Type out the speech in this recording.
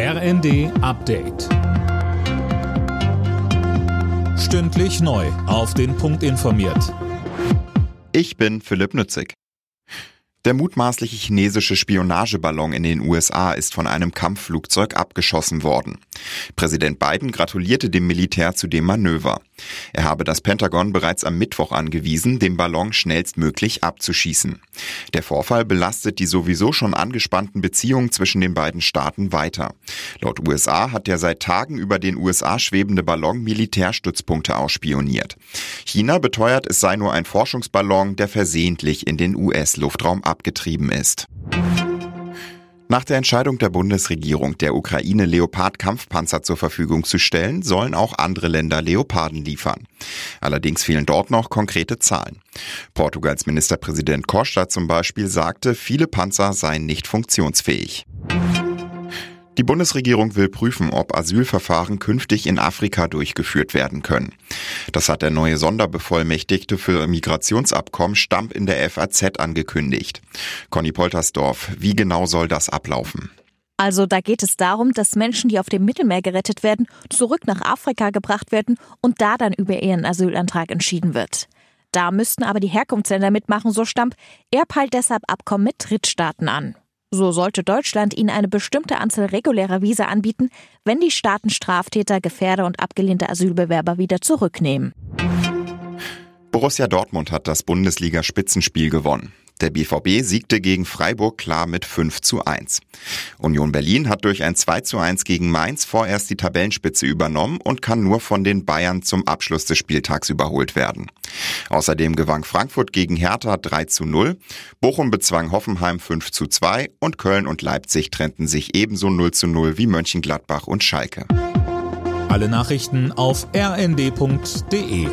RND Update. Stündlich neu. Auf den Punkt informiert. Ich bin Philipp Nützig. Der mutmaßliche chinesische Spionageballon in den USA ist von einem Kampfflugzeug abgeschossen worden. Präsident Biden gratulierte dem Militär zu dem Manöver. Er habe das Pentagon bereits am Mittwoch angewiesen, den Ballon schnellstmöglich abzuschießen. Der Vorfall belastet die sowieso schon angespannten Beziehungen zwischen den beiden Staaten weiter. Laut USA hat der seit Tagen über den USA schwebende Ballon Militärstützpunkte ausspioniert. China beteuert, es sei nur ein Forschungsballon, der versehentlich in den US-Luftraum abgetrieben ist. Nach der Entscheidung der Bundesregierung, der Ukraine Leopard-Kampfpanzer zur Verfügung zu stellen, sollen auch andere Länder Leoparden liefern. Allerdings fehlen dort noch konkrete Zahlen. Portugals Ministerpräsident Costa zum Beispiel sagte, viele Panzer seien nicht funktionsfähig. Die Bundesregierung will prüfen, ob Asylverfahren künftig in Afrika durchgeführt werden können. Das hat der neue Sonderbevollmächtigte für Migrationsabkommen Stamp in der FAZ angekündigt. Conny Poltersdorf, wie genau soll das ablaufen? Also da geht es darum, dass Menschen, die auf dem Mittelmeer gerettet werden, zurück nach Afrika gebracht werden und da dann über ihren Asylantrag entschieden wird. Da müssten aber die Herkunftsländer mitmachen, so Stamp. Er peilt deshalb Abkommen mit Drittstaaten an. So sollte Deutschland ihnen eine bestimmte Anzahl regulärer Visa anbieten, wenn die Staaten Straftäter, Gefährder und abgelehnte Asylbewerber wieder zurücknehmen. Borussia Dortmund hat das Bundesliga-Spitzenspiel gewonnen. Der BVB siegte gegen Freiburg klar mit 5 zu 1. Union Berlin hat durch ein 2 zu 1 gegen Mainz vorerst die Tabellenspitze übernommen und kann nur von den Bayern zum Abschluss des Spieltags überholt werden. Außerdem gewann Frankfurt gegen Hertha 3 zu 0, Bochum bezwang Hoffenheim 5 zu 2 und Köln und Leipzig trennten sich ebenso 0 zu 0 wie Mönchengladbach und Schalke. Alle Nachrichten auf rnd.de